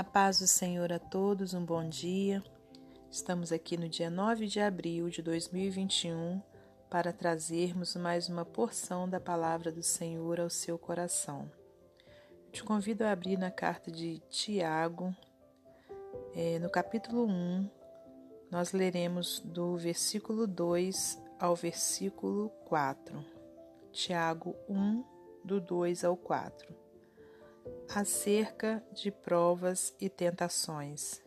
A paz do Senhor a todos, um bom dia. Estamos aqui no dia 9 de abril de 2021 para trazermos mais uma porção da palavra do Senhor ao seu coração. Te convido a abrir na carta de Tiago, é, no capítulo 1, nós leremos do versículo 2 ao versículo 4. Tiago 1, do 2 ao 4 acerca de provas e tentações.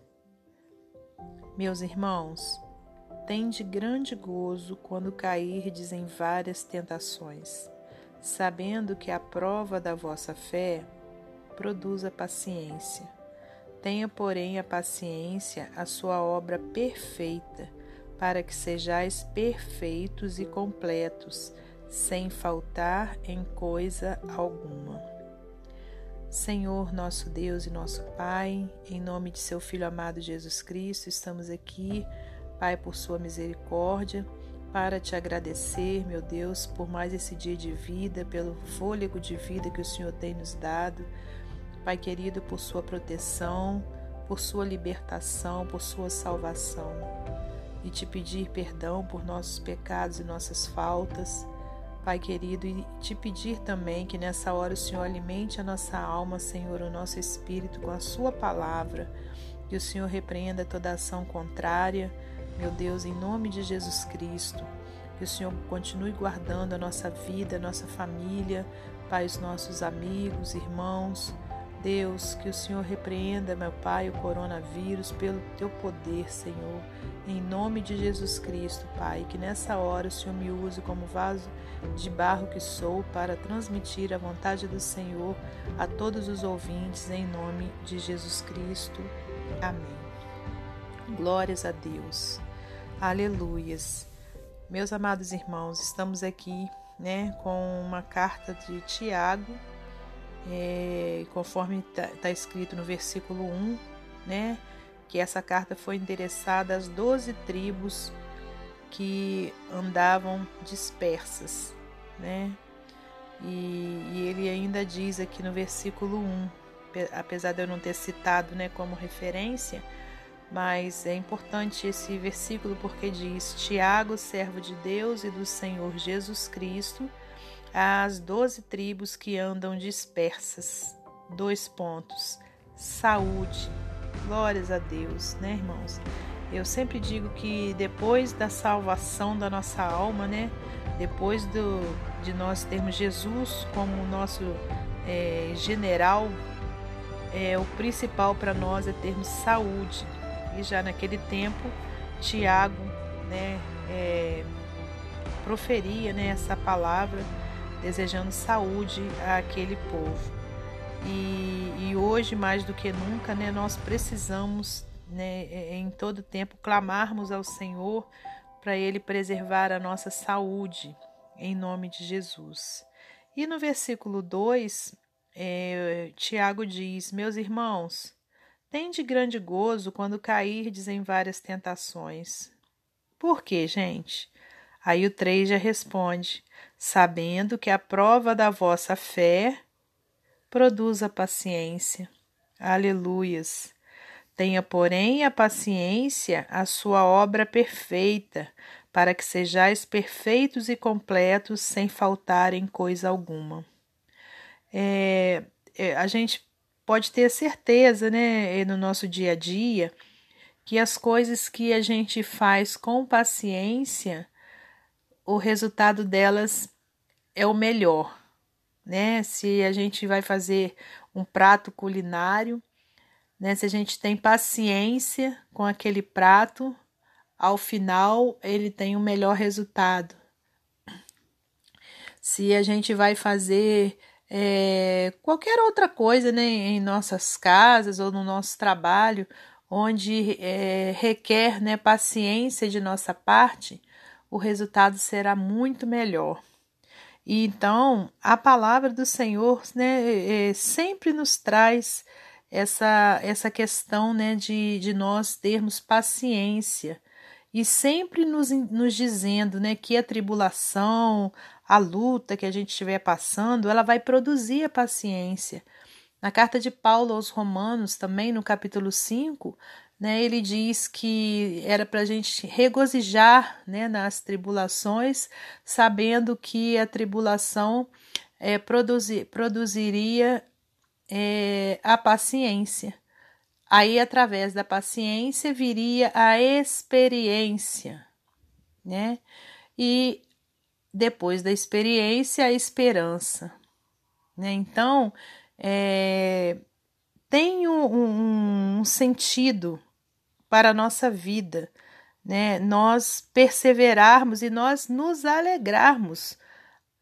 Meus irmãos, tende grande gozo quando cairdes em várias tentações, sabendo que a prova da vossa fé produz a paciência. Tenha, porém, a paciência a sua obra perfeita, para que sejais perfeitos e completos, sem faltar em coisa alguma. Senhor, nosso Deus e nosso Pai, em nome de seu Filho amado Jesus Cristo, estamos aqui, Pai, por sua misericórdia, para te agradecer, meu Deus, por mais esse dia de vida, pelo fôlego de vida que o Senhor tem nos dado. Pai querido, por sua proteção, por sua libertação, por sua salvação. E te pedir perdão por nossos pecados e nossas faltas Pai querido, e te pedir também que nessa hora o Senhor alimente a nossa alma, Senhor, o nosso espírito com a Sua palavra, que o Senhor repreenda toda ação contrária, meu Deus, em nome de Jesus Cristo. Que o Senhor continue guardando a nossa vida, a nossa família, Pai, os nossos amigos, irmãos. Deus, que o Senhor repreenda, meu Pai, o coronavírus pelo teu poder, Senhor. Em nome de Jesus Cristo, Pai, que nessa hora o Senhor me use como vaso de barro que sou para transmitir a vontade do Senhor a todos os ouvintes, em nome de Jesus Cristo. Amém. Glórias a Deus. Aleluias. Meus amados irmãos, estamos aqui, né, com uma carta de Tiago é, conforme está tá escrito no versículo 1, né, que essa carta foi endereçada às doze tribos que andavam dispersas, né? E, e, ele ainda diz aqui no versículo 1, apesar de eu não ter citado né, como referência, mas é importante esse versículo porque diz: Tiago, servo de Deus e do Senhor Jesus Cristo, às doze tribos que andam dispersas. Dois pontos. Saúde. Glórias a Deus, né, irmãos? Eu sempre digo que depois da salvação da nossa alma, né? Depois do, de nós termos Jesus como nosso é, general, é, o principal para nós é termos saúde. E já naquele tempo, Tiago, né, é, proferia né, essa palavra desejando saúde àquele povo. E, e hoje, mais do que nunca, né, nós precisamos, né, em todo tempo, clamarmos ao Senhor para Ele preservar a nossa saúde, em nome de Jesus. E no versículo 2, é, Tiago diz: Meus irmãos, tende grande gozo quando cairdes em várias tentações. Por quê, gente? Aí o 3 já responde: sabendo que a prova da vossa fé produz a paciência. Aleluias. Tenha, porém, a paciência a sua obra perfeita, para que sejais perfeitos e completos, sem faltar em coisa alguma. É, é, a gente pode ter certeza, né, no nosso dia a dia, que as coisas que a gente faz com paciência o resultado delas é o melhor, né? Se a gente vai fazer um prato culinário, né? Se a gente tem paciência com aquele prato, ao final ele tem o um melhor resultado. Se a gente vai fazer é, qualquer outra coisa, né, em nossas casas ou no nosso trabalho, onde é, requer né, paciência de nossa parte, o resultado será muito melhor. E então a palavra do Senhor né, é, sempre nos traz essa, essa questão né, de, de nós termos paciência e sempre nos, nos dizendo né, que a tribulação, a luta que a gente estiver passando, ela vai produzir a paciência. Na carta de Paulo aos Romanos, também no capítulo 5, né, ele diz que era para a gente regozijar né, nas tribulações, sabendo que a tribulação é, produzir, produziria é, a paciência. Aí, através da paciência, viria a experiência, né? E depois da experiência, a esperança, né? Então, é, tem um, um sentido para a nossa vida, né? Nós perseverarmos e nós nos alegrarmos,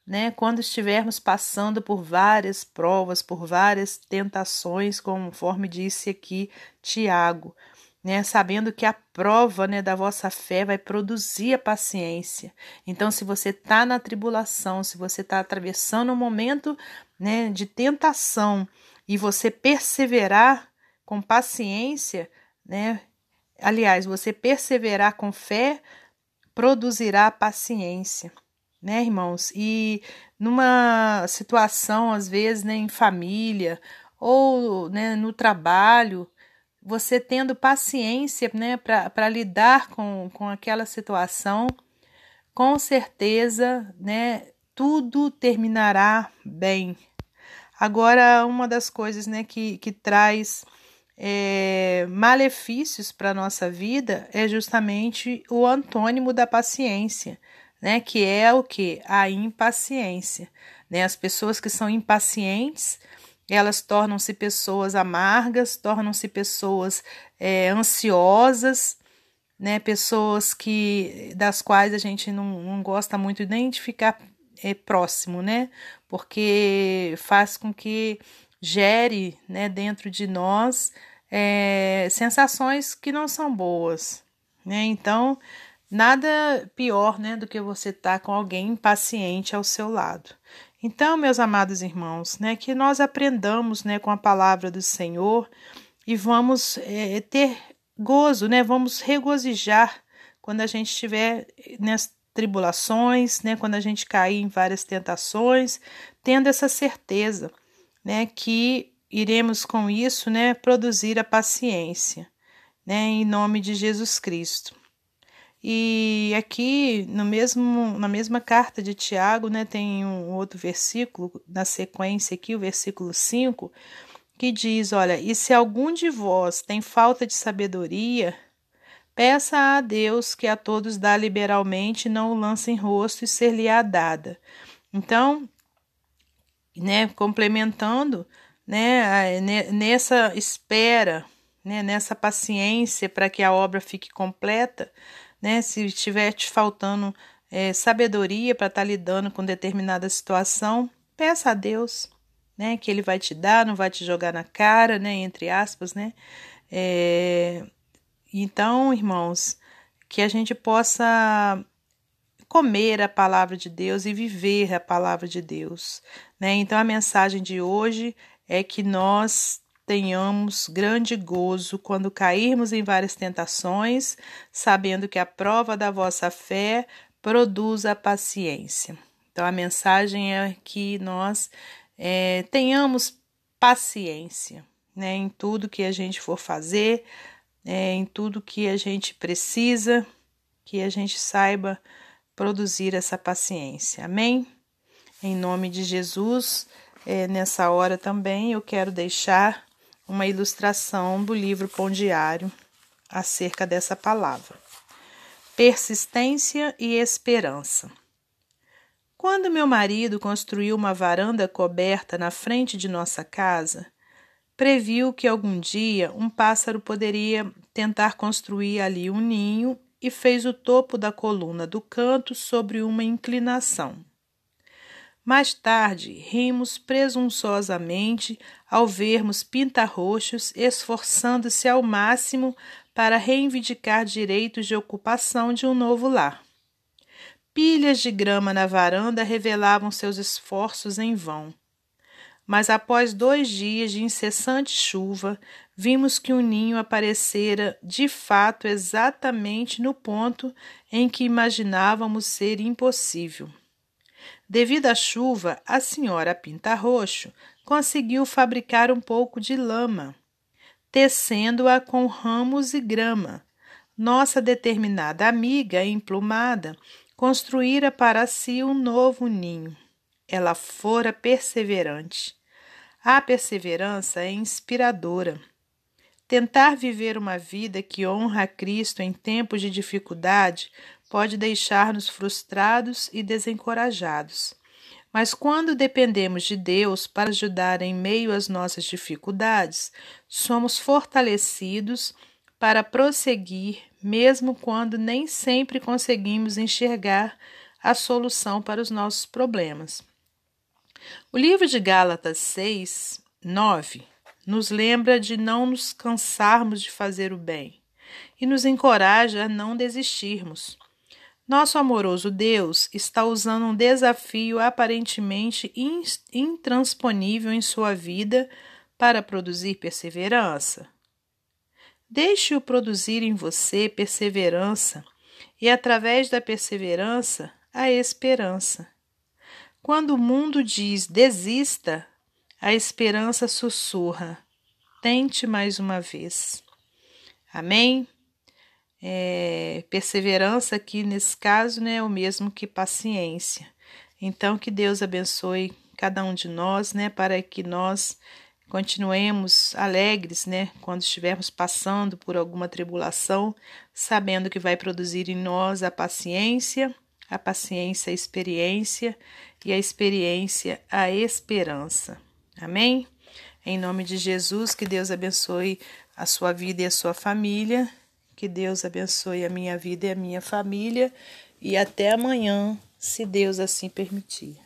né? Quando estivermos passando por várias provas, por várias tentações, conforme disse aqui Tiago, né? Sabendo que a prova, né, da vossa fé vai produzir a paciência. Então, se você está na tribulação, se você está atravessando um momento, né, de tentação e você perseverar com paciência, né? Aliás, você perseverar com fé produzirá paciência, né, irmãos? E numa situação, às vezes, né, em família ou né, no trabalho, você tendo paciência né, para lidar com, com aquela situação, com certeza né, tudo terminará bem. Agora, uma das coisas né, que, que traz é, malefícios para a nossa vida é justamente o antônimo da paciência, né? Que é o que? A impaciência. Né? As pessoas que são impacientes, elas tornam-se pessoas amargas, tornam-se pessoas é, ansiosas, né? Pessoas que das quais a gente não, não gosta muito nem de ficar é, próximo, né? Porque faz com que gere né, dentro de nós é, sensações que não são boas. Né? Então, nada pior né, do que você estar tá com alguém impaciente ao seu lado. Então, meus amados irmãos, né, que nós aprendamos né, com a palavra do Senhor e vamos é, ter gozo, né, vamos regozijar quando a gente estiver nas tribulações, né, quando a gente cair em várias tentações, tendo essa certeza né, que iremos com isso, né, produzir a paciência, né, em nome de Jesus Cristo. E aqui no mesmo na mesma carta de Tiago, né, tem um outro versículo na sequência aqui, o versículo 5, que diz, olha, e se algum de vós tem falta de sabedoria, peça a Deus que a todos dá liberalmente, não o lance em rosto e ser-lhe-á dada. Então, né, complementando, né, nessa espera, né, nessa paciência para que a obra fique completa, né, se estiver te faltando é, sabedoria para estar tá lidando com determinada situação, peça a Deus, né, que Ele vai te dar, não vai te jogar na cara, né, entre aspas, né. É, então, irmãos, que a gente possa comer a palavra de Deus e viver a palavra de Deus. Né? Então, a mensagem de hoje é que nós tenhamos grande gozo quando cairmos em várias tentações, sabendo que a prova da vossa fé produz a paciência. Então, a mensagem é que nós é, tenhamos paciência né, em tudo que a gente for fazer, é, em tudo que a gente precisa, que a gente saiba produzir essa paciência. Amém? Em nome de Jesus, é, nessa hora também eu quero deixar uma ilustração do livro Pão Diário acerca dessa palavra. Persistência e esperança. Quando meu marido construiu uma varanda coberta na frente de nossa casa, previu que algum dia um pássaro poderia tentar construir ali um ninho e fez o topo da coluna do canto sobre uma inclinação. Mais tarde, rimos presunçosamente ao vermos pinta-roxos esforçando-se ao máximo para reivindicar direitos de ocupação de um novo lar. Pilhas de grama na varanda revelavam seus esforços em vão. Mas após dois dias de incessante chuva, vimos que o ninho aparecera de fato exatamente no ponto em que imaginávamos ser impossível. Devido à chuva, a senhora Pinta Roxo conseguiu fabricar um pouco de lama, tecendo-a com ramos e grama. Nossa determinada amiga, emplumada, construíra para si um novo ninho. Ela fora perseverante. A perseverança é inspiradora. Tentar viver uma vida que honra a Cristo em tempos de dificuldade pode deixar-nos frustrados e desencorajados. Mas quando dependemos de Deus para ajudar em meio às nossas dificuldades, somos fortalecidos para prosseguir, mesmo quando nem sempre conseguimos enxergar a solução para os nossos problemas. O livro de Gálatas 6, 9 nos lembra de não nos cansarmos de fazer o bem e nos encoraja a não desistirmos. Nosso amoroso Deus está usando um desafio aparentemente intransponível em sua vida para produzir perseverança. Deixe-o produzir em você perseverança e, através da perseverança, a esperança. Quando o mundo diz desista, a esperança sussurra: tente mais uma vez. Amém? É, perseverança aqui nesse caso né, é o mesmo que paciência. Então, que Deus abençoe cada um de nós, né, para que nós continuemos alegres, né, quando estivermos passando por alguma tribulação, sabendo que vai produzir em nós a paciência, a paciência a experiência e a experiência a esperança. Amém? Em nome de Jesus, que Deus abençoe a sua vida e a sua família que Deus abençoe a minha vida e a minha família. E até amanhã, se Deus assim permitir.